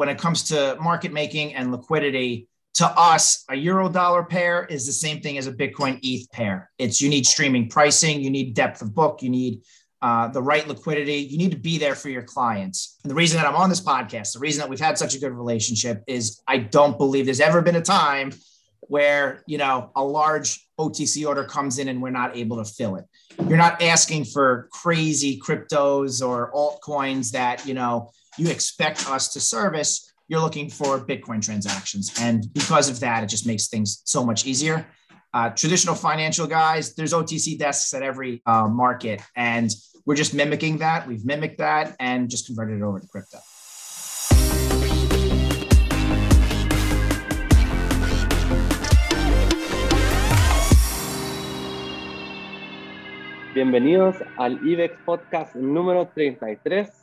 when it comes to market making and liquidity, to us, a euro dollar pair is the same thing as a Bitcoin ETH pair. It's you need streaming pricing, you need depth of book, you need uh, the right liquidity. You need to be there for your clients. And the reason that I'm on this podcast, the reason that we've had such a good relationship is I don't believe there's ever been a time where you know a large OTC order comes in and we're not able to fill it. You're not asking for crazy cryptos or altcoins that you know you expect us to service you're looking for Bitcoin transactions. And because of that, it just makes things so much easier. Uh, traditional financial guys, there's OTC desks at every uh, market, and we're just mimicking that. We've mimicked that and just converted it over to crypto. Bienvenidos al IBEX podcast número 33.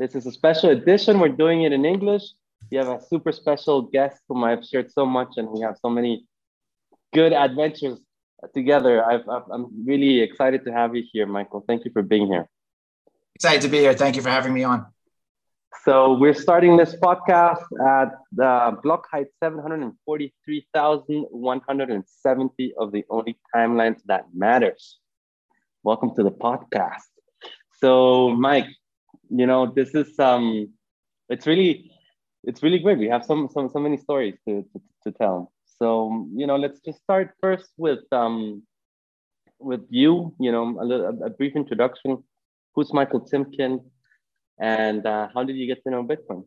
This is a special edition. We're doing it in English you have a super special guest whom I've shared so much, and we have so many good adventures together. i am really excited to have you here, Michael. Thank you for being here. Excited to be here. Thank you for having me on. So we're starting this podcast at the block height 743,170 of the only timelines that matters. Welcome to the podcast. So, Mike, you know, this is um, it's really it's really great. We have some some so many stories to, to, to tell. So you know, let's just start first with um with you. You know, a, little, a brief introduction. Who's Michael Timken, and uh, how did you get to know Bitcoin?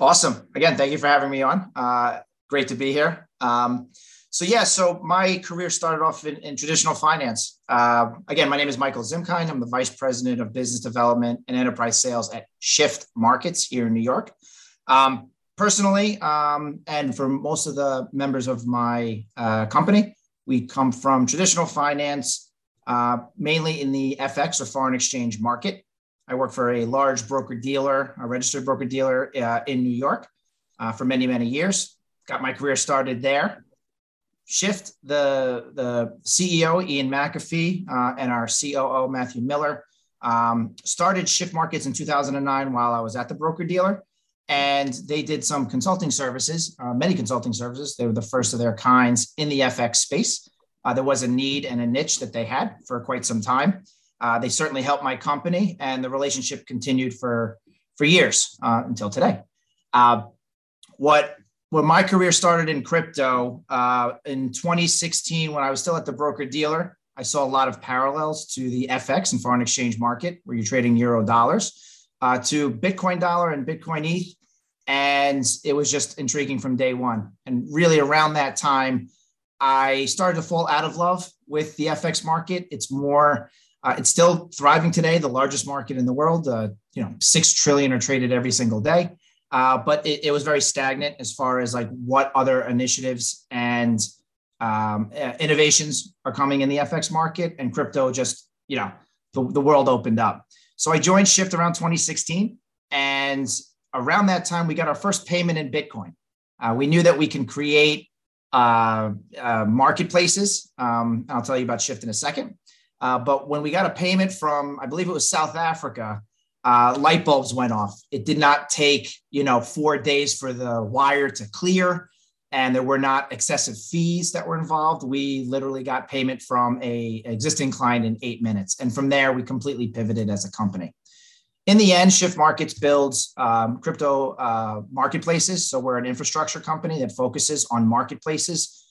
Awesome. Again, thank you for having me on. Uh, great to be here. Um, so yeah, so my career started off in, in traditional finance. Uh, again, my name is Michael Zimkind. I'm the vice president of business development and enterprise sales at Shift Markets here in New York. Um, personally, um, and for most of the members of my uh, company, we come from traditional finance, uh, mainly in the FX or foreign exchange market. I work for a large broker dealer, a registered broker dealer uh, in New York uh, for many, many years. Got my career started there. Shift, the, the CEO, Ian McAfee, uh, and our COO, Matthew Miller, um, started Shift Markets in 2009 while I was at the broker dealer and they did some consulting services, uh, many consulting services. They were the first of their kinds in the FX space. Uh, there was a need and a niche that they had for quite some time. Uh, they certainly helped my company, and the relationship continued for for years uh, until today. Uh, what when my career started in crypto uh, in 2016, when I was still at the broker dealer, I saw a lot of parallels to the FX and foreign exchange market, where you're trading euro dollars. Uh, to Bitcoin dollar and Bitcoin ETH, and it was just intriguing from day one. And really, around that time, I started to fall out of love with the FX market. It's more, uh, it's still thriving today, the largest market in the world. Uh, you know, six trillion are traded every single day, uh, but it, it, was very stagnant as far as like what other initiatives and um, uh, innovations are coming in the FX market. And crypto just, you know, the, the world opened up. So I joined Shift around 2016, and around that time, we got our first payment in Bitcoin. Uh, we knew that we can create uh, uh, marketplaces. Um, I'll tell you about Shift in a second. Uh, but when we got a payment from, I believe it was South Africa, uh, light bulbs went off. It did not take, you know, four days for the wire to clear, and there were not excessive fees that were involved. We literally got payment from a existing client in eight minutes, and from there we completely pivoted as a company in the end, Shift Markets builds um, crypto uh, marketplaces. So we're an infrastructure company that focuses on marketplaces.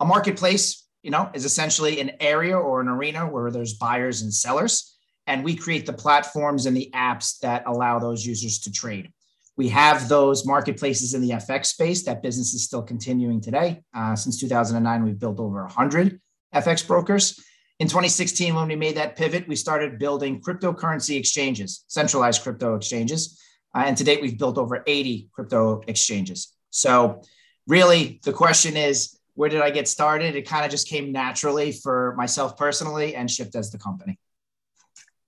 A marketplace, you know, is essentially an area or an arena where there's buyers and sellers, and we create the platforms and the apps that allow those users to trade. We have those marketplaces in the FX space. That business is still continuing today. Uh, since 2009, we've built over 100 FX brokers. In 2016, when we made that pivot, we started building cryptocurrency exchanges, centralized crypto exchanges. Uh, and to date, we've built over 80 crypto exchanges. So, really, the question is where did I get started? It kind of just came naturally for myself personally and Shift as the company.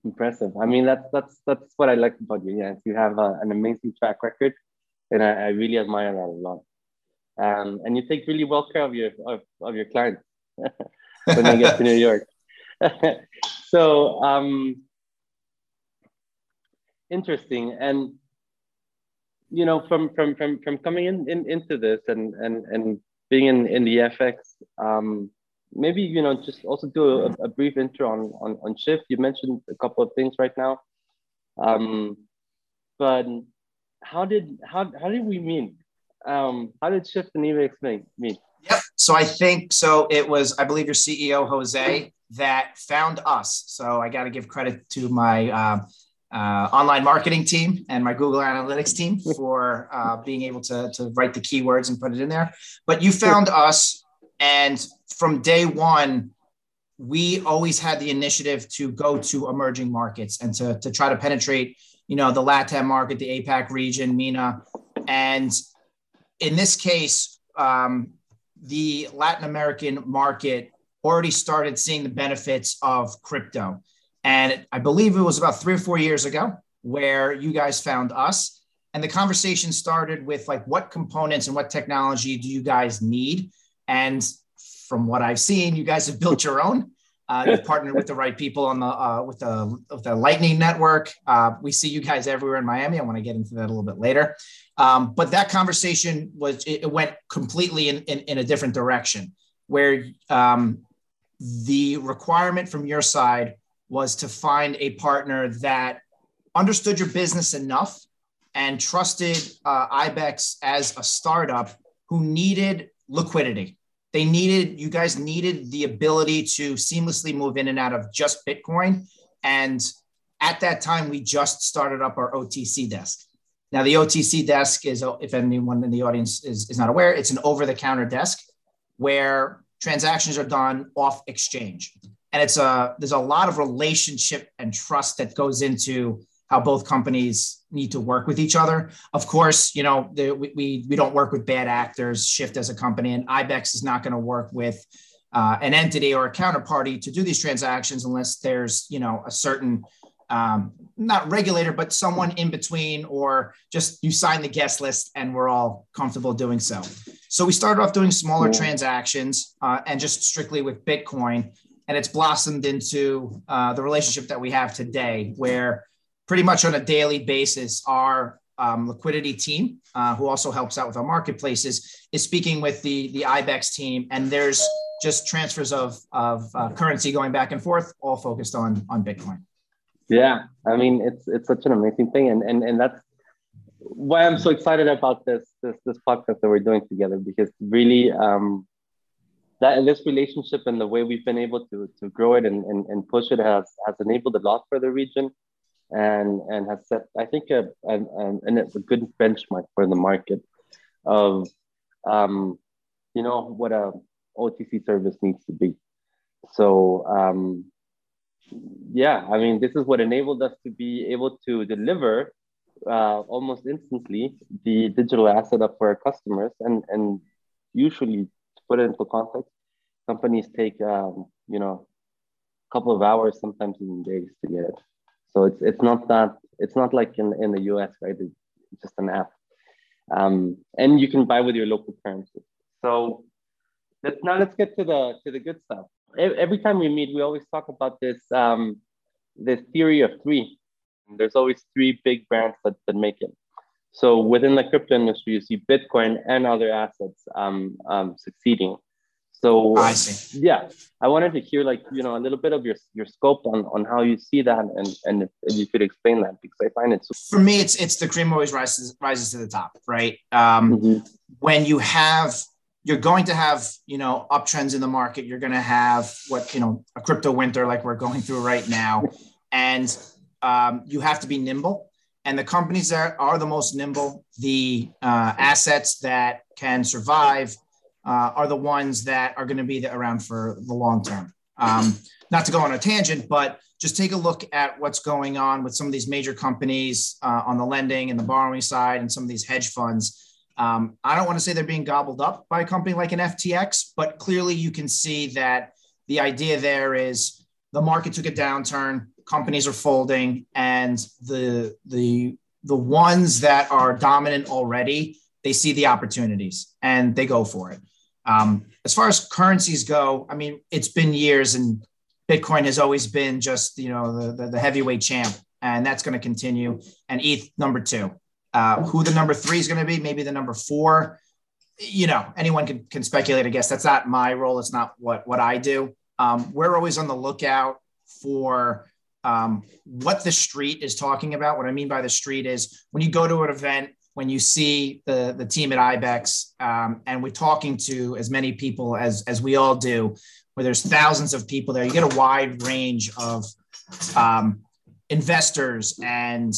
Impressive. I mean, that's that's that's what I like about you. Yes, you have a, an amazing track record, and I, I, really admire that a lot. Um, and you take really well care of your of, of your clients when they get to New York. so um, interesting. And you know, from from from from coming in, in into this and and and being in in the FX, um, maybe you know just also do a, a, brief intro on, on on Shift. You mentioned a couple of things right now, um, but how did how how did we meet? Um, how did Shift and IBEX meet? Yep. So I think so. It was I believe your CEO Jose that found us. So I got to give credit to my. Uh, uh, online marketing team and my Google Analytics team for uh, being able to, to write the keywords and put it in there. But you found us and from day one, we always had the initiative to go to emerging markets and to, to try to penetrate, you know, the LATAM market, the APAC region, MENA. And in this case, um, the Latin American market already started seeing the benefits of crypto. And I believe it was about three or four years ago where you guys found us. And the conversation started with like, what components and what technology do you guys need? And from what I've seen, you guys have built your own. Uh, you've partnered with the right people on the uh, with the with the Lightning Network. Uh, we see you guys everywhere in Miami. I want to get into that a little bit later. Um, but that conversation was it, went completely in, in, in a different direction, where um, the requirement from your side was to find a partner that understood your business enough and trusted uh, Ibex as a startup who needed liquidity they needed you guys needed the ability to seamlessly move in and out of just bitcoin. And at that time we just started up our otc desk. Now the otc desk is if anyone in the audience is, is not aware it's an over-the-counter desk where transactions are done off exchange. And it's a there's a lot of relationship and trust that goes into how both companies need to work with each other. Of course, you know, the, we, we, we don't work with bad actors, Shift as a company, and IBEX is not going to work with uh, an entity or a counterparty to do these transactions unless there's, you know, a certain, um, not regulator, but someone in between, or just you sign the guest list and we're all comfortable doing so. So we started off doing smaller yeah. transactions uh, and just strictly with Bitcoin. And it's blossomed into uh, the relationship that we have today, where pretty much on a daily basis, our um, liquidity team, uh, who also helps out with our marketplaces, is speaking with the the IBEX team, and there's just transfers of of uh, currency going back and forth, all focused on on Bitcoin. Yeah, I mean it's it's such an amazing thing, and and and that's why I'm so excited about this this this podcast that we're doing together because really um, that this relationship and the way we've been able to to grow it and and, and push it has has enabled a lot for the region and and has set I think a, a, a, a good benchmark for the market of um, you know what a OTC service needs to be. So um, yeah, I mean this is what enabled us to be able to deliver uh, almost instantly the digital asset up for our customers and and usually to put it into context, companies take um, you know a couple of hours, sometimes even days to get it. So it's it's not that it's not like in, in the US, right? It's just an app. Um, and you can buy with your local currency. So let's now let's get to the to the good stuff. Every time we meet, we always talk about this um, this theory of three. There's always three big brands that, that make it. So within the crypto industry, you see Bitcoin and other assets um, um, succeeding. So I see. Yeah, I wanted to hear like you know a little bit of your your scope on on how you see that and and if, if you could explain that because I find it so- for me it's it's the cream always rises rises to the top, right? Um, mm-hmm. When you have you're going to have you know uptrends in the market, you're going to have what you know a crypto winter like we're going through right now, and um, you have to be nimble. And the companies that are the most nimble, the uh, assets that can survive uh, are the ones that are going to be around for the long term. Um, not to go on a tangent, but just take a look at what's going on with some of these major companies uh, on the lending and the borrowing side and some of these hedge funds. Um, I don't want to say they're being gobbled up by a company like an FTX, but clearly you can see that the idea there is the market took a downturn, companies are folding, and the the the ones that are dominant already, they see the opportunities and they go for it. Um, as far as currencies go, I mean, it's been years and Bitcoin has always been just, you know, the, the, the heavyweight champ and that's going to continue. And ETH number two. Uh, who the number three is going to be, maybe the number four. You know, anyone can, can speculate. I guess that's not my role. It's not what what I do. Um, we're always on the lookout for um, what the street is talking about. What I mean by the street is when you go to an event, when you see the the team at Ibex, um, and we're talking to as many people as as we all do, where there's thousands of people there, you get a wide range of um, investors and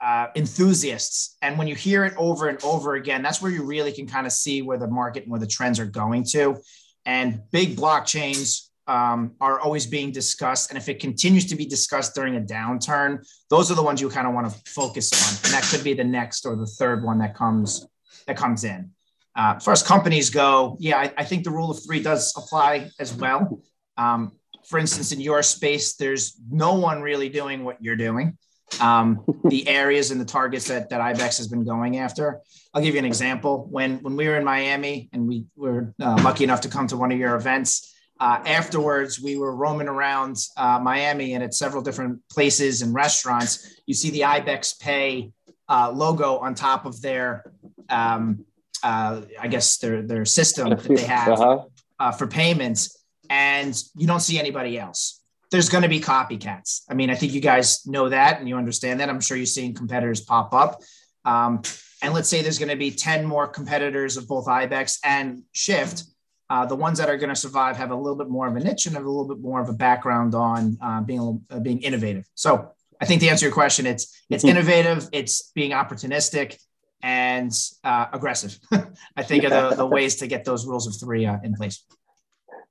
uh, enthusiasts. And when you hear it over and over again, that's where you really can kind of see where the market and where the trends are going to. And big blockchains um, are always being discussed. And if it continues to be discussed during a downturn, those are the ones you kind of want to focus on. And that could be the next or the third one that comes that comes in. Uh, as far as companies go, yeah, I, I, think the rule of three does apply as well. Um, for instance, in your space, there's no one really doing what you're doing um, the areas and the targets that, that IBEX has been going after. I'll give you an example. When, when we were in Miami and we were uh, lucky enough to come to one of your events, uh, afterwards, we were roaming around uh, Miami and at several different places and restaurants. You see the IBEX Pay uh, logo on top of their, um, uh, I guess, their, their system that they have uh-huh. Uh, for payments, and you don't see anybody else there's going to be copycats. I mean, I think you guys know that and you understand that. I'm sure you're seeing competitors pop up. Um, and let's say there's going to be 10 more competitors of both IBEX and Shift. Uh, the ones that are going to survive have a little bit more of a niche and have a little bit more of a background on uh, being uh, being innovative. So I think to answer your question, it's it's mm-hmm. innovative, it's being opportunistic, and uh, aggressive. I think are the, the ways to get those rules of three uh, in place.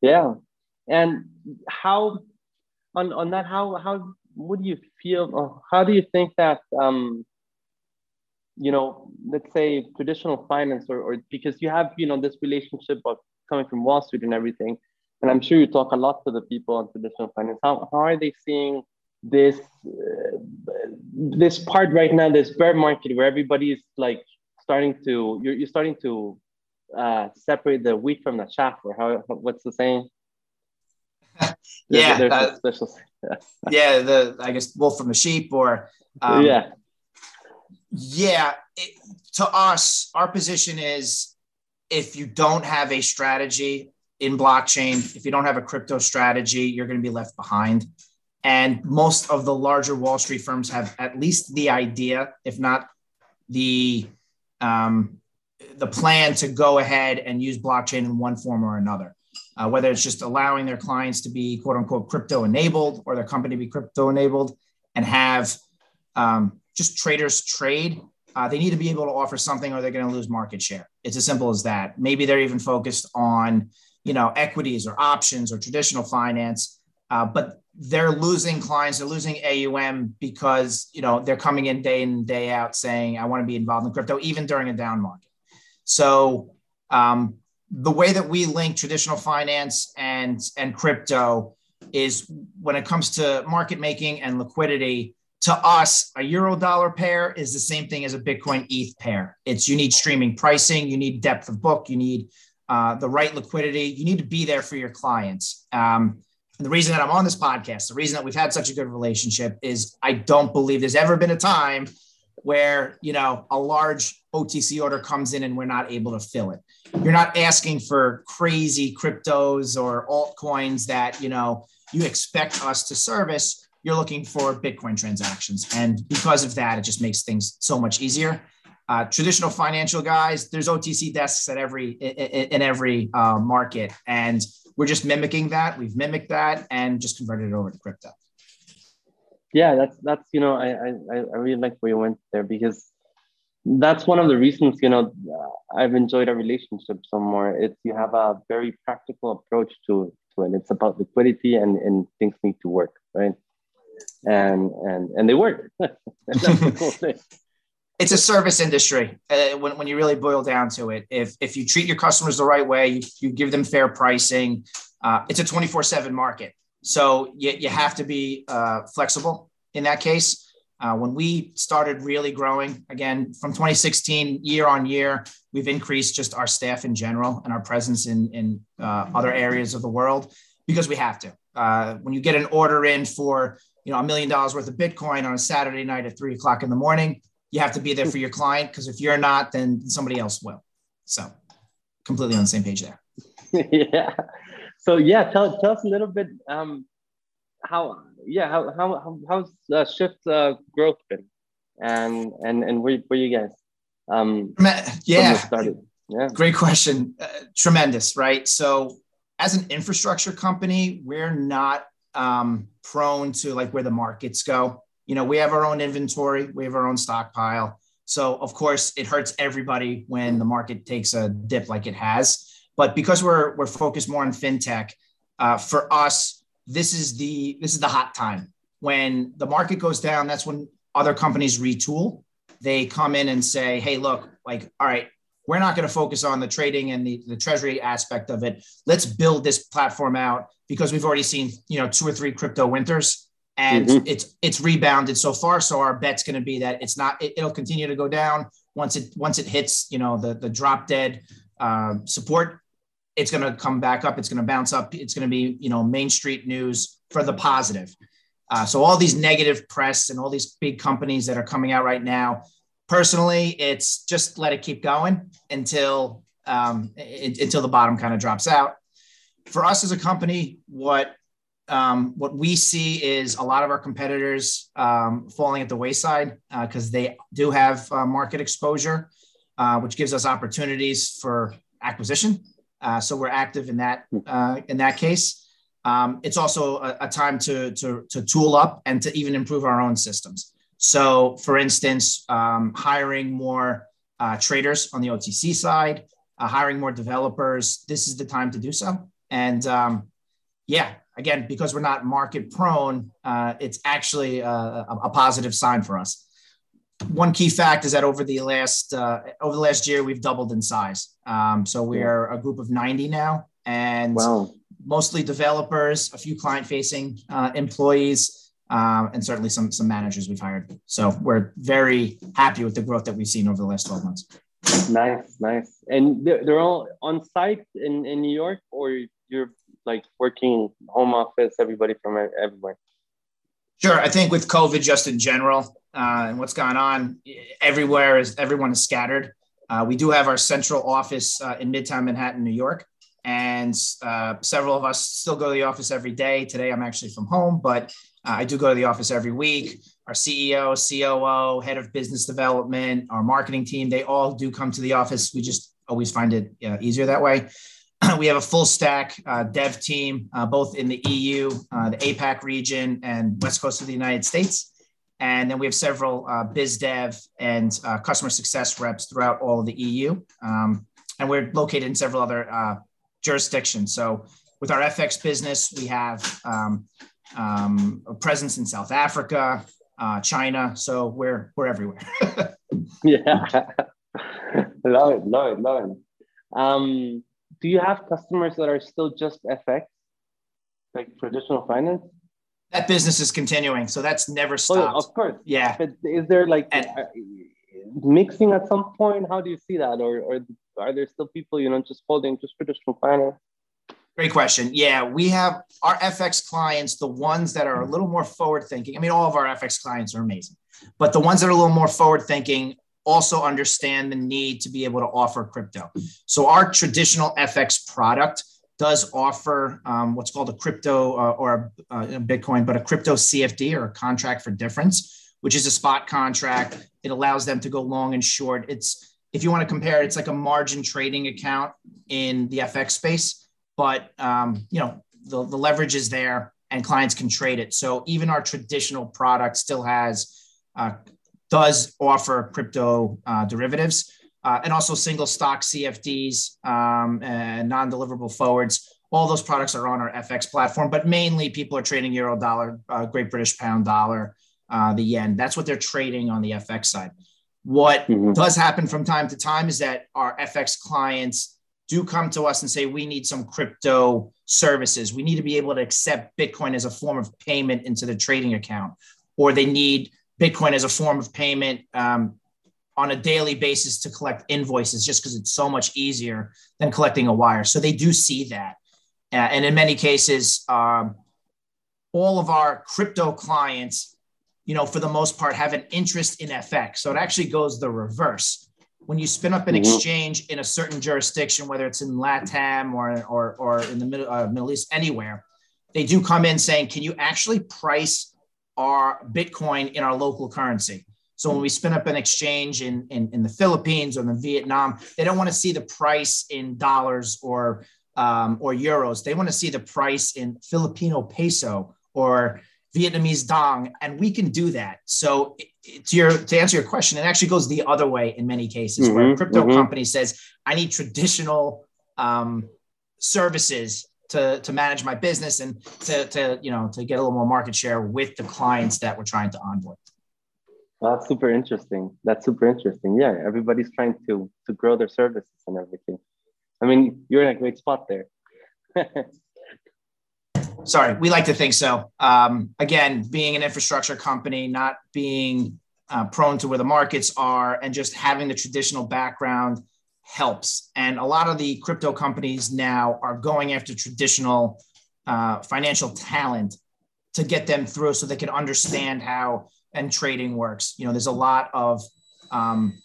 Yeah, and how on on that, how how would you feel? Or how do you think that um, you know, let's say traditional finance, or, or because you have you know this relationship of coming from Wall Street and everything, and I'm sure you talk a lot to the people on traditional finance. How how are they seeing this uh, this part right now, this bear market where everybody is like starting to you're, you're starting to uh, separate the wheat from the chaff, or how what's the saying? yeah, there's uh, special. yeah, the I guess wolf from the sheep, or um, yeah, yeah. It, to us, our position is if you don't have a strategy in blockchain, if you don't have a crypto strategy, you're going to be left behind. And most of the larger Wall Street firms have at least the idea, if not the um, the plan to go ahead and use blockchain in one form or another uh, whether it's just allowing their clients to be quote unquote crypto enabled or their company to be crypto enabled and have um, just traders trade. Uh, they need to be able to offer something or they're going to lose market share. It's as simple as that. Maybe they're even focused on, you know, equities or options or traditional finance, uh, but they're losing clients, they're losing AUM because, you know, they're coming in day in, day out saying, I want to be involved in crypto, even during a down market. So um, the way that we link traditional finance and and crypto is when it comes to market making and liquidity to us a euro dollar pair is the same thing as a bitcoin eth pair it's you need streaming pricing you need depth of book you need uh, the right liquidity you need to be there for your clients um, and the reason that i'm on this podcast the reason that we've had such a good relationship is i don't believe there's ever been a time where you know a large OTC order comes in and we're not able to fill it. You're not asking for crazy cryptos or altcoins that you know you expect us to service. You're looking for Bitcoin transactions, and because of that, it just makes things so much easier. Uh, traditional financial guys, there's OTC desks at every in, every uh, market, and we're just mimicking that. We've mimicked that and just converted it over to crypto. Yeah that's that's you know I, I i really like where you went there because that's one of the reasons you know i've enjoyed our relationship some more. It's you have a very practical approach to to it. It's about liquidity and and things need to work right and and and they work cool it's a service industry uh, when, when you really boil down to it if if you treat your customers the right way you, you give them fair pricing uh, it's a 24-7 market so you, you have to be uh, flexible in that case. Uh, when we started really growing again from 2016 year on year, we've increased just our staff in general and our presence in, in uh, other areas of the world because we have to. Uh, when you get an order in for you know a million dollars worth of Bitcoin on a Saturday night at three o'clock in the morning, you have to be there for your client because if you're not, then somebody else will. So completely on the same page there. yeah. So yeah, tell, tell us a little bit um, how yeah how how how's uh, shift uh, growth been and and and where where you guys um yeah started yeah great question uh, tremendous right so as an infrastructure company we're not um prone to like where the markets go. You know we have our own inventory we have our own stockpile. So of course it hurts everybody when the market takes a dip like it has. But because we're we're focused more on fintech uh, for us this is the this is the hot time. When the market goes down that's when other companies retool. They come in and say hey look like all right we're not going to focus on the trading and the, the treasury aspect of it let's build this platform out because we've already seen you know two or three crypto winters and mm-hmm. it's it's rebounded so far so our bet's going to be that it's not it, will continue to go down once it once it hits you know the the drop dead uh, support it's going to come back up. It's going to bounce up. It's going to be, you know, Main Street news for the positive. Uh, so all these negative press and all these big companies that are coming out right now, personally, it's just let it keep going until um, it, until the bottom kind of drops out. For us as a company, what um, what we see is a lot of our competitors um, falling at the wayside because uh, they do have uh, market exposure, uh, which gives us opportunities for acquisition. Uh, so we're active in that uh, in that case. Um, it's also a, a, time to, to, to tool up and to even improve our own systems. So, for instance, um, hiring more uh, traders on the OTC side, uh, hiring more developers. This is the time to do so. And um, yeah, again, because we're not market prone, uh, it's actually a, a, positive sign for us one key fact is that over the last uh, over the last year we've doubled in size. Um, so we are a group of 90 now, and wow. mostly developers, a few client facing uh, employees, um, and certainly some some managers we've hired. So we're very happy with the growth that we've seen over the last 12 months. Nice, nice. And they're, they're all on site in in New York, or you're like working home office, everybody from everywhere. Sure. I think with COVID, just in general, uh, and what's gone on everywhere is everyone is scattered. Uh, we do have our central office uh, in Midtown Manhattan, New York, and uh, several of us still go to the office every day. Today, I'm actually from home, but uh, I do go to the office every week. Our CEO, COO, head of business development, our marketing team, they all do come to the office. We just always find it uh, easier that way. we have a full stack uh, dev team, uh, both in the EU, uh, the APAC region, and West Coast of the United States. And then we have several uh, biz dev and customer success reps throughout all of the EU. Um, and we're located in several other jurisdictions. So with our FX business, we have um, um, a presence in South Africa, uh, China. So we're, we're everywhere. yeah. love it, love it, love it. Um, do you have customers that are still just FX, like traditional finance? That business is continuing, so that's never stopped. Oh, of course, yeah. But is there like and, uh, mixing at some point? How do you see that, or or are there still people you know just holding just traditional finance? Great question. Yeah, we have our FX clients, the ones that are a little more forward thinking. I mean, all of our FX clients are amazing, but the ones that are a little more forward thinking also understand the need to be able to offer crypto. So our traditional FX product does offer um, what's called a crypto uh, or a, uh, Bitcoin, but a crypto CFD or a contract for difference, which is a spot contract. It allows them to go long and short. It's if you want to compare, it's like a margin trading account in the FX space, but um, you know the, the leverage is there and clients can trade it. So even our traditional product still has uh, does offer crypto uh, derivatives uh, and also single stock CFDs um, and non deliverable forwards. All those products are on our FX platform, but mainly people are trading euro dollar, uh, Great British pound dollar, uh, the yen. That's what they're trading on the FX side. What mm-hmm. does happen from time to time is that our FX clients do come to us and say, we need some crypto services. We need to be able to accept Bitcoin as a form of payment into the trading account, or they need Bitcoin as a form of payment um, on a daily basis to collect invoices just because it's so much easier than collecting a wire. So they do see that. Uh, and in many cases, um, all of our crypto clients, you know, for the most part, have an interest in FX. So it actually goes the reverse. When you spin up an mm-hmm. exchange in a certain jurisdiction, whether it's in LATAM or or, or in the Middle, uh, Middle East, anywhere, they do come in saying, "Can you actually price our Bitcoin in our local currency?" So when we spin up an exchange in, in, in the Philippines or in Vietnam, they don't want to see the price in dollars or um, or euros. They want to see the price in Filipino peso or Vietnamese dong, and we can do that. So to your to answer your question, it actually goes the other way in many cases, mm-hmm, where a crypto mm-hmm. company says, "I need traditional um, services to to manage my business and to to you know to get a little more market share with the clients that we're trying to onboard." That's super interesting. That's super interesting. Yeah, everybody's trying to to grow their services and everything. I mean, you're in a great spot there. Sorry, we like to think so. Um, again, being an infrastructure company, not being uh, prone to where the markets are, and just having the traditional background helps. And a lot of the crypto companies now are going after traditional uh, financial talent to get them through so they can understand how and trading works. You know, there's a lot of um,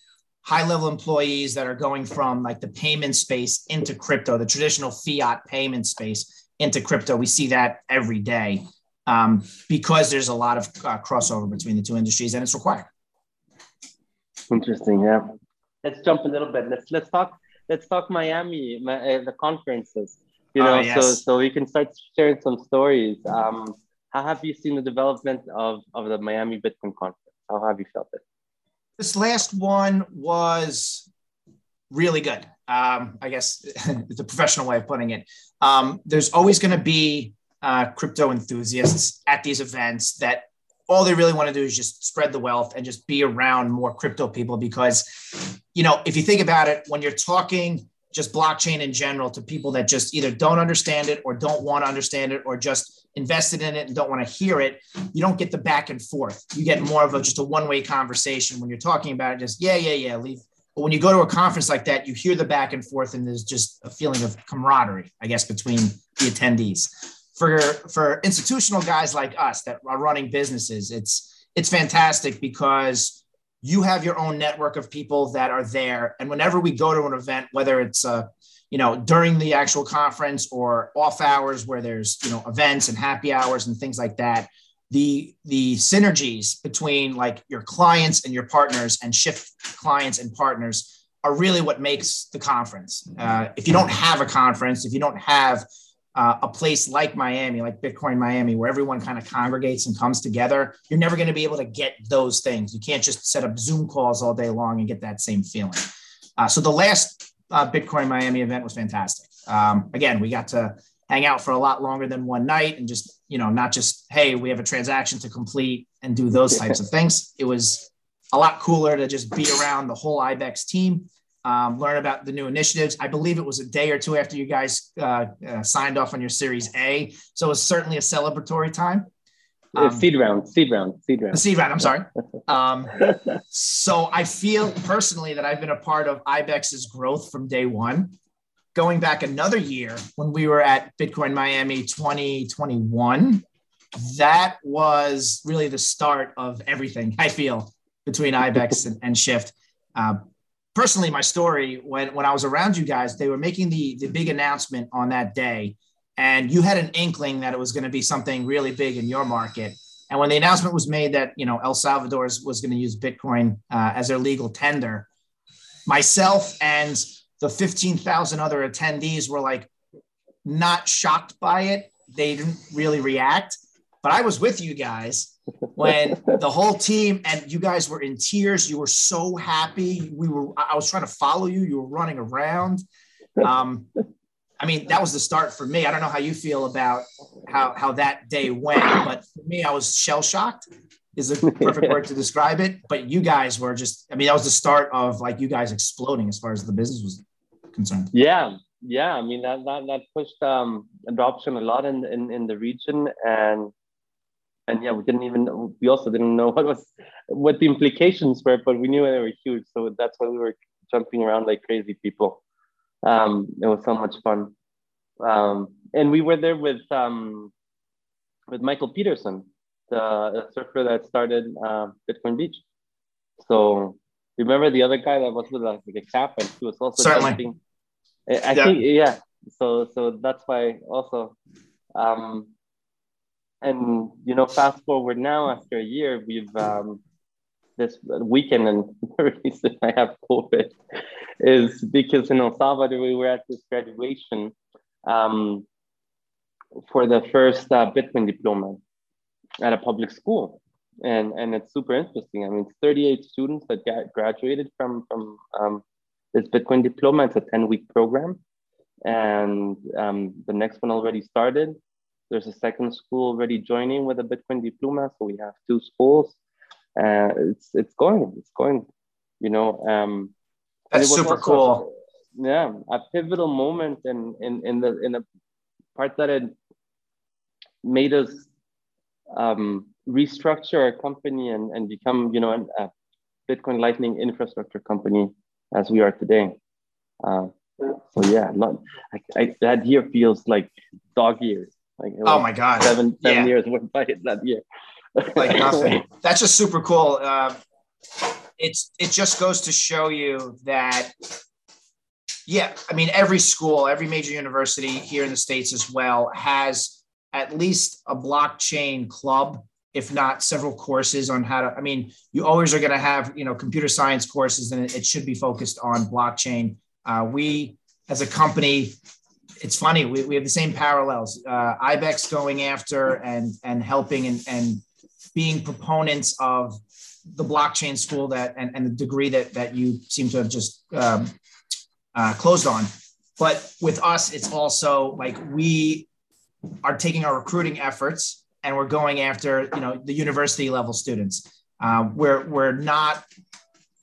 high level employees that are going from like the payment space into crypto, the traditional fiat payment space into crypto. We see that every day um, because there's a lot of uh, crossover between the two industries and it's required. Interesting. Yeah. Let's jump a little bit. Let's let's talk. Let's talk Miami, uh, the conferences. You oh, know, oh, yes. so so we can start sharing some stories. Um, how have you seen the development of of the Miami Bitcoin conference? How have you felt it? This last one was really good. Um, I guess the professional way of putting it. Um, there's always going to be uh, crypto enthusiasts at these events that all they really want to do is just spread the wealth and just be around more crypto people because, you know, if you think about it, when you're talking just blockchain in general to people that just either don't understand it or don't want to understand it or just invested in it and don't want to hear it, you don't get the back and forth. You get more of a just a one way conversation when you're talking about it. Just yeah, yeah, yeah, leave. But when you go to a conference like that, you hear the back and forth, and there's just a feeling of camaraderie, I guess, between the attendees. For for institutional guys like us that are running businesses, it's it's fantastic because you have your own network of people that are there, and whenever we go to an event, whether it's a you know, during the actual conference or off hours where there's, you know, events and happy hours and things like that, the the synergies between like your clients and your partners and shift clients and partners are really what makes the conference. Uh, if you don't have a conference, if you don't have uh, a place like Miami, like Bitcoin Miami, where everyone kind of congregates and comes together, you're never going to be able to get those things. You can't just set up Zoom calls all day long and get that same feeling. Uh, so the last uh, Bitcoin Miami event was fantastic. Um, again, we got to hang out for a lot longer than one night and just, you know, not just, hey, we have a transaction to complete and do those types of things. It was a lot cooler to just be around the whole IBEX team, um, learn about the new initiatives. I believe it was a day or two after you guys uh, uh, signed off on your Series A. So it was certainly a celebratory time. Um, seed round, seed round, seed round. Seed round. I'm sorry. Um, so I feel personally that I've been a part of IBEX's growth from day one. Going back another year when we were at Bitcoin Miami 2021, that was really the start of everything. I feel between IBEX and, and Shift. Uh, personally, my story when when I was around you guys, they were making the the big announcement on that day and you had an inkling that it was going to be something really big in your market. And when the announcement was made that you know El Salvador was going to use Bitcoin uh, as their legal tender, myself and the 15,000 other attendees were like not shocked by it. They didn't really react, but I was with you guys when the whole team and you guys were in tears. You were so happy. We were. I was trying to follow you. You were running around. Um, I mean, that was the start for me. I don't know how you feel about how how that day went, but for me, I was shell shocked. Is a perfect word to describe it. But you guys were just. I mean, that was the start of like you guys exploding as far as the business was concerned. Yeah, yeah. I mean, that that, that pushed um, adoption a lot in, in in the region, and and yeah, we didn't even. We also didn't know what was what the implications were, but we knew they were huge. So that's why we were jumping around like crazy people. Um, it was so much fun. Um, and we were there with um, with Michael Peterson. the surfer that started uh, Bitcoin Beach. So remember the other guy that was with like a cap and he was also Certainly. I, I yeah. think yeah. So so that's why also um and you know fast forward now after a year we've um this weekend and the reason I have COVID is because in El Salvador we were at this graduation um, for the first uh, Bitcoin diploma at a public school, and and it's super interesting. I mean, 38 students that got graduated from from um, this Bitcoin diploma. It's a 10 week program, and um, the next one already started. There's a second school already joining with a Bitcoin diploma, so we have two schools. Uh, it's it's going, it's going. You know, um, that's super also, cool. Yeah, a pivotal moment in in in the in the part that it made us um, restructure our company and, and become, you know, a Bitcoin Lightning infrastructure company as we are today. Uh, so yeah, not I, I, that year feels like dog years. Like oh my god, seven seven yeah. years went by that year. like nothing. That's just super cool. Uh, it's it just goes to show you that yeah, I mean every school, every major university here in the states as well has at least a blockchain club if not several courses on how to i mean you always are going to have you know computer science courses and it, should be focused on blockchain. Uh, we as a company it's funny we, we have the same parallels. Uh, ibex going after and and helping and, and being proponents of the blockchain school that and, and the degree that that you seem to have just um, uh, closed on. But with us it's also like we are taking our recruiting efforts and we're going after you know the university level students. Uh, we're we're not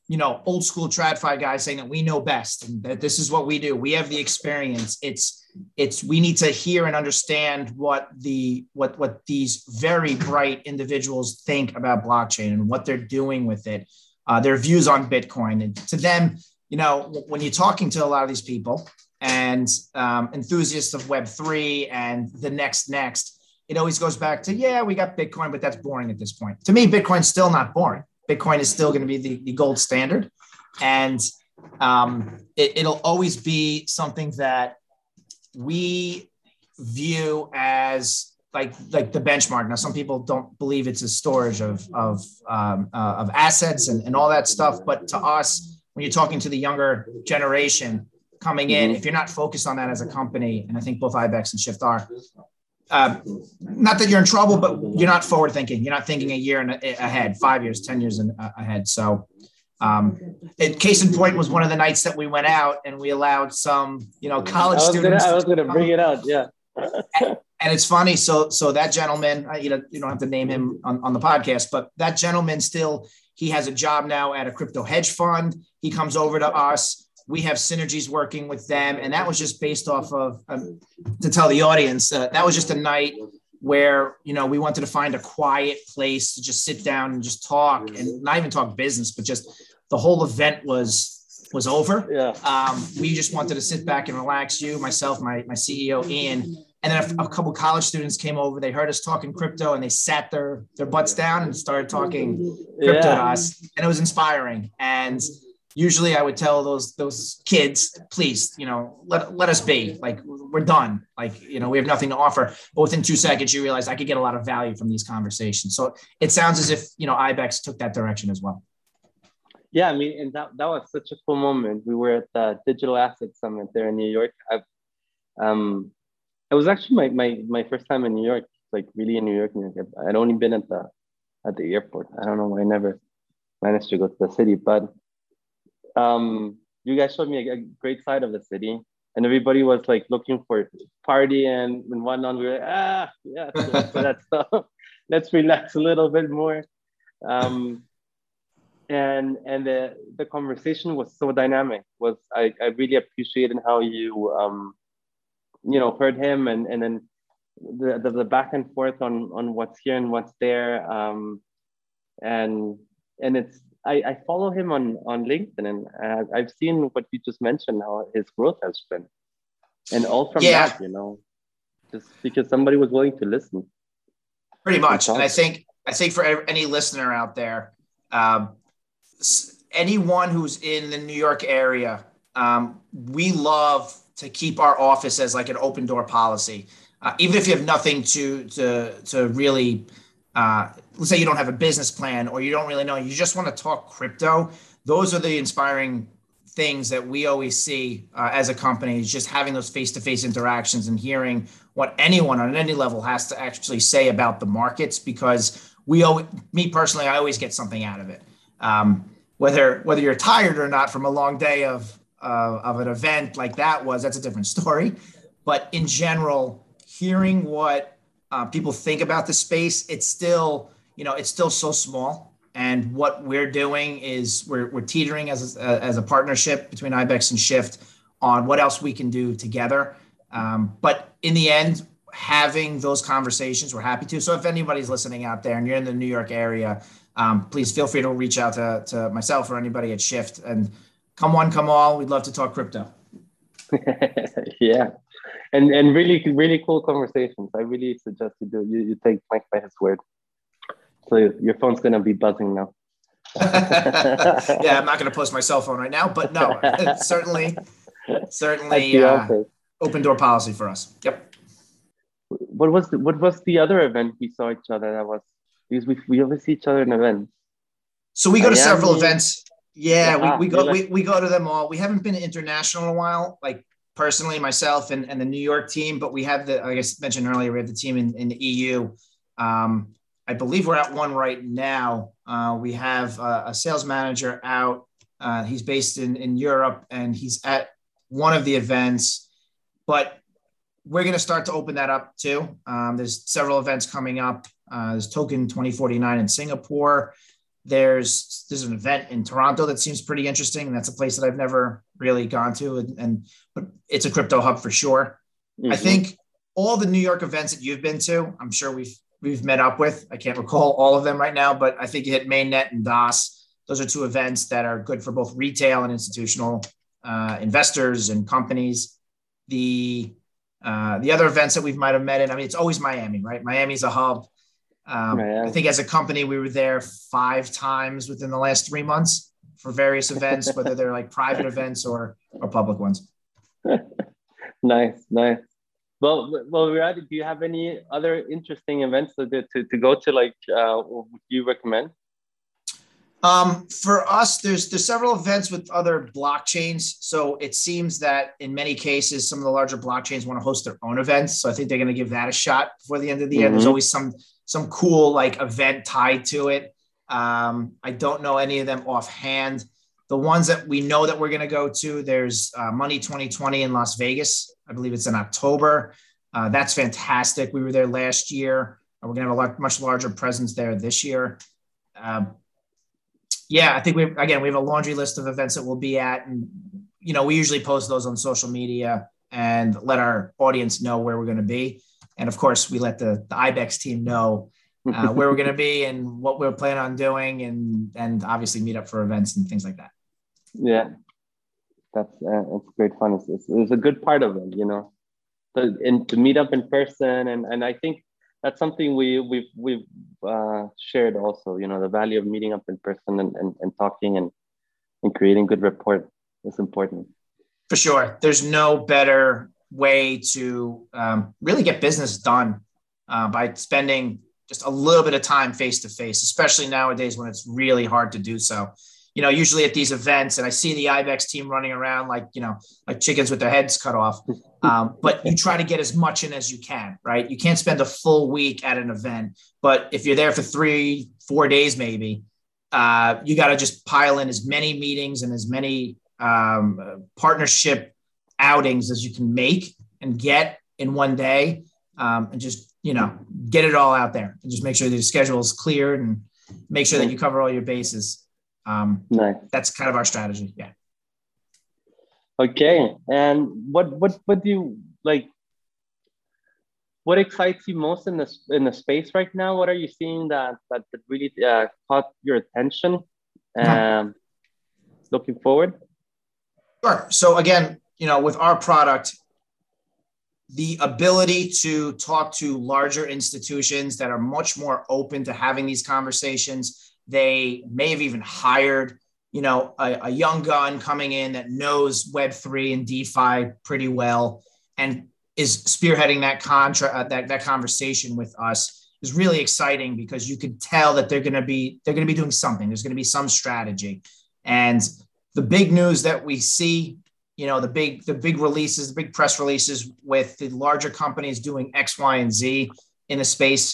you know old school tradfi guys saying that we know best and that this is what we do. We have the experience. It's it's we need to hear and understand what the what what these very bright individuals think about blockchain and what they're doing with it, uh, their views on Bitcoin, and to them, you know, when you're talking to a lot of these people, and um, enthusiasts of Web3 and the next, next, it always goes back to, yeah, we got Bitcoin, but that's boring at this point. To me, Bitcoin's still not boring. Bitcoin is still going to be the, the gold standard. And um, it, it'll always be something that we view as like like the benchmark. Now, some people don't believe it's a storage of of um, uh, of assets and, and all that stuff, but to us, when you're talking to the younger generation, coming in, mm-hmm. if you're not focused on that as a company, and I think both IBEX and Shift are, uh, not that you're in trouble, but you're not forward thinking. You're not thinking a year and ahead, five years, 10 years in, uh, ahead. So, um, it, case in point was one of the nights that we went out and we allowed some, you know, college I students. Gonna, I was going to bring it out. Yeah. and, and, it's funny. So, so that gentleman, you know, you don't have to name him on, on the podcast, but that gentleman still, he has a job now at a crypto hedge fund. He comes over to us we have synergies working with them. And that was just based off of um, to tell the audience uh, that was just a night where you know we wanted to find a quiet place to just sit down and just talk and not even talk business but just the whole event was was over. Yeah. Um, we just wanted to sit back and relax you myself my, my ceo ian. And then a, a couple college students came over. They heard us talking crypto and they sat their their butts down and started talking crypto yeah. to us. And it was inspiring. And usually I would tell those those kids, please, you know, let, let us be like we're done. Like, you know, we have nothing to offer. But within two seconds, you realize I could get a lot of value from these conversations. So it sounds as if, you know, IBEX took that direction as well. Yeah, I mean, and that, that was such a cool moment. We were at the Digital Asset Summit there in New York. I've, um, it was actually my, my, my first time in New York, like really in New York. New York. I'd only been at the at the airport. I don't know why I never managed to go to the city, but um, you guys showed me a, a, great side of the city, and everybody was like looking for party and, and whatnot. We were like, ah, yeah, so that's uh, let's relax a little bit more. Um, and and the the conversation was so dynamic. Was I, I really appreciated how you um, you know heard him and and then the, the, the back and forth on on what's here and what's there. Um, and and it's I, I follow him on, on LinkedIn and uh, I've seen what you just mentioned, how his growth has been. And all from yeah. that, you know, just because somebody was willing to listen. Pretty much. And I think I think for any listener out there, um, anyone who's in the New York area, um, we love to keep our office as like an open door policy. Uh, even if you have nothing to to to really, uh, let's say you don't have a business plan or you don't really know, you just want to talk crypto. Those are the inspiring things that we always see uh, as a company is just having those face-to-face interactions and hearing what anyone on any level has to actually say about the markets because we always, me personally i always get something out of it um, whether whether you're tired or not from a long day of uh, of an event like that was that's a different story but in general hearing what uh, people think about the space it's still you know it's still so small and what we're doing is we're, we're teetering as a, as a partnership between IBEX and Shift on what else we can do together. Um, but in the end, having those conversations, we're happy to. So if anybody's listening out there and you're in the New York area, um, please feel free to reach out to, to myself or anybody at Shift and come one, come all. We'd love to talk crypto. yeah. And, and really, really cool conversations. I really suggest you do, you, you take Mike by his word. So your phone's going to be buzzing now. yeah, I'm not going to post my cell phone right now, but no, certainly, certainly uh, open door policy for us. Yep. What was the, what was the other event we saw each other? That was because we we always see each other in events. So we go to several events. Yeah, yeah, we, we go we, we go to them all. We haven't been international in a while, like personally myself and, and the New York team, but we have the like I mentioned earlier, we have the team in, in the EU. Um, I believe we're at one right now. Uh, we have a, a, sales manager out. Uh, he's based in, in Europe and he's at one of the events, but we're going to start to open that up too. Um, there's several events coming up. Uh, there's Token 2049 in Singapore. There's there's an event in Toronto that seems pretty interesting, and that's a place that I've never really gone to, and, and but it's a crypto hub for sure. Mm-hmm. I think all the New York events that you've been to, I'm sure we've we've met up with. I can't recall all of them right now, but I think you hit Mainnet and DOS. Those are two events that are good for both retail and institutional uh, investors and companies. The uh, the other events that we might have met in, I mean, it's always Miami, right? Miami's a hub. Um, I think as a company, we were there five times within the last three months for various events, whether they're like private events or or public ones. nice, nice. Well, well, Virad, do you have any other interesting events to, to, to go to? Like, uh, would you recommend? Um, for us, there's there's several events with other blockchains. So it seems that in many cases, some of the larger blockchains want to host their own events. So I think they're going to give that a shot before the end of the year. Mm-hmm. There's always some some cool like event tied to it. Um, I don't know any of them offhand. The ones that we know that we're going to go to, there's uh, Money 2020 in Las Vegas. I believe it's in October. Uh, that's fantastic. We were there last year. Uh, we're going to have a lot, much larger presence there this year. Um, yeah, I think we again we have a laundry list of events that we'll be at, and you know we usually post those on social media and let our audience know where we're going to be. And of course, we let the, the IBEX team know uh, where we're going to be and what we're planning on doing, and and obviously meet up for events and things like that. Yeah, that's uh, it's great fun. It's, it's, it's, a good part of it, you know, to, and to meet up in person, and and I think that's something we we've we've uh, shared also. You know, the value of meeting up in person and, and, and talking and and creating good rapport is important. For sure, there's no better way to um, really get business done uh, by spending just a little bit of time face to face, especially nowadays when it's really hard to do so you know, usually at these events, and I see the IBEX team running around like, you know, like chickens with their heads cut off. Um, but you try to get as much in as you can, right? You can't spend a full week at an event, but if you're there for three, four days, maybe, uh, you got to just pile in as many meetings and as many um, partnership outings as you can make and get in one day, um, and just you know get it all out there and just make sure the schedule is clear and make sure that you cover all your bases. Um, nice. That's kind of our strategy. Yeah. Okay. And what what what do you like? What excites you most in this in the space right now? What are you seeing that that, that really uh, caught your attention? Um, looking forward. Sure. So again, you know, with our product, the ability to talk to larger institutions that are much more open to having these conversations. They may have even hired, you know, a, a young gun coming in that knows Web3 and DeFi pretty well and is spearheading that contract, uh, that, that conversation with us is really exciting because you could tell that they're going to be, they're going to be doing something. There's going to be some strategy. And the big news that we see you know the big the big releases the big press releases with the larger companies doing x y and z in the space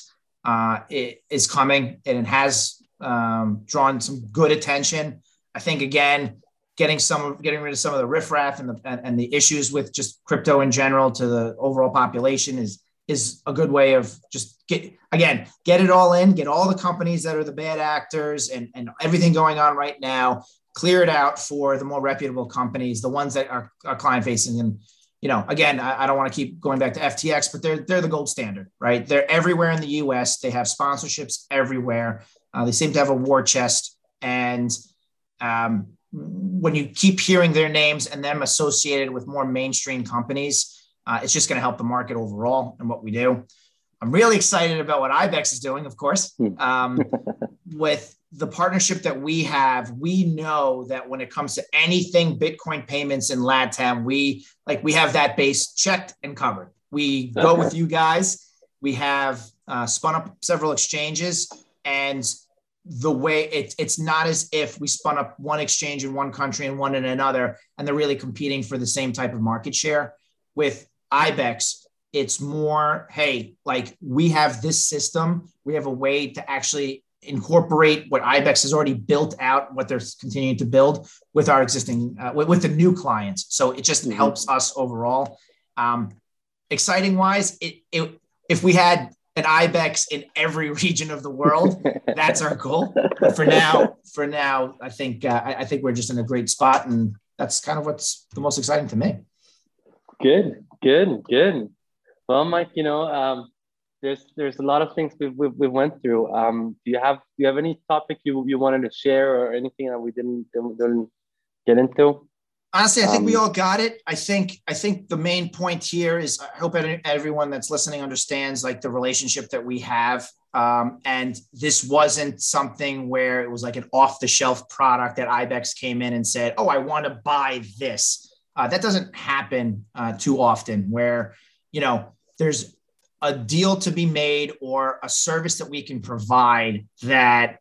uh, it is coming and it has um, drawn some good attention. I think again getting some getting rid of some of the riffraff and the and, and the issues with just crypto in general to the overall population is is a good way of just get again get it all in get all the companies that are the bad actors and and everything going on right now clear it out for the more reputable companies, the ones that are, are client facing. And, you know, again, I, I don't want to keep going back to FTX, but they're, they're the gold standard, right? They're everywhere in the US. They have sponsorships everywhere. Uh, they seem to have a war chest. And um, when you keep hearing their names and them associated with more mainstream companies, uh, it's just going to help the market overall and what we do. I'm really excited about what IBEX is doing, of course, hmm. um, with the partnership that we have, we know that when it comes to anything Bitcoin payments in LATAM, we like we have that base checked and covered. We go with you guys. We have uh, spun up several exchanges, and the way it, it's not as if we spun up one exchange in one country and one in another, and they're really competing for the same type of market share. With IBEX, it's more, hey, like we have this system, we have a way to actually incorporate what ibex has already built out what they're continuing to build with our existing uh, with, with, the new clients. So it just mm-hmm. helps us overall. Um, exciting wise it, it, if we had an ibex in every region of the world that's our goal. But for now for now i think uh, I, I think we're just in a great spot and that's kind of what's the most exciting to me. Good good good. Well mike you know um, there's there's a lot of things we we, we went through. Um, do you have do you have any topic you, you wanted to share or anything that we didn't didn't get into? Honestly, I think um, we all got it. I think I think the main point here is I hope everyone that's listening understands like the relationship that we have. Um, and this wasn't something where it was like an off the shelf product that Ibex came in and said, "Oh, I want to buy this." Uh, that doesn't happen uh, too often. Where you know there's a deal to be made or a service that we can provide that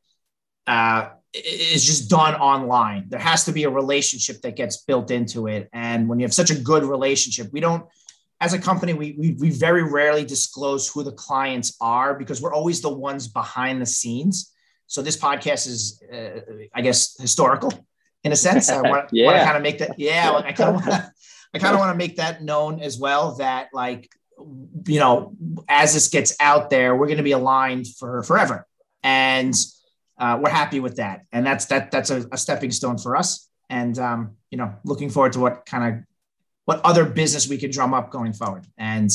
uh, is just done online. There has to be a relationship that gets built into it. And when you have such a good relationship, we don't, as a company, we, we, we very rarely disclose who the clients are because we're always the ones behind the scenes. So this podcast is, uh, I guess, historical in a sense. I want, yeah. to kind of make that, yeah, I kind of want to, I kind of want to make that known as well that like you know, as this gets out there, we're going to be aligned for forever, and uh, we're happy with that. And that's that. That's a, a stepping stone for us. And um, you know, looking forward to what kind of what other business we could drum up going forward. And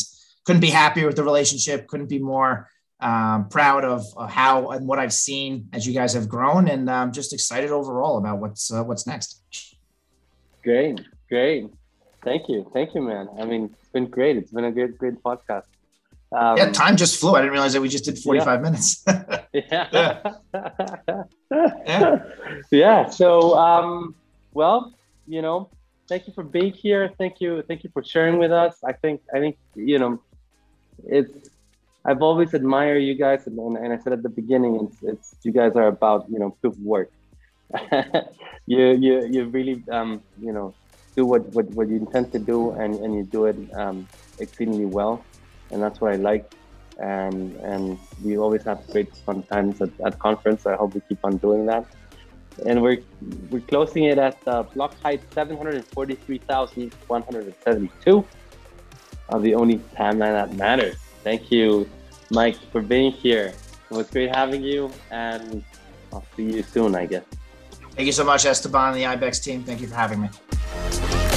couldn't be happier with the relationship. Couldn't be more um, proud of, of, how and what I've seen as you guys have grown, and I'm um, just excited overall about what's uh, what's next. Great, great. Thank you, thank you, man. I mean, it's been great. It's been a good, great podcast. Um, yeah, time just flew. I didn't realize that we just did 45 yeah. minutes. yeah. yeah. Yeah. So, um, well, you know, thank you for being here. Thank you. Thank you for sharing with us. I think, I think, you know, it's, I've always admired you guys. And, and I said at the beginning, it's, it's, you guys are about, you know, proof work. you, you, you really, um, you know, do what, what, what you intend to do and, and you do it um, exceedingly well. And that's what I like. And, and we always have great fun times at, at conference. So I hope we keep on doing that. And we're, we're closing it at uh, block height 743,172 of the only timeline that matters. Thank you, Mike, for being here. It was great having you, and I'll see you soon, I guess. Thank you so much, Esteban and the IBEX team. Thank you for having me. Bye.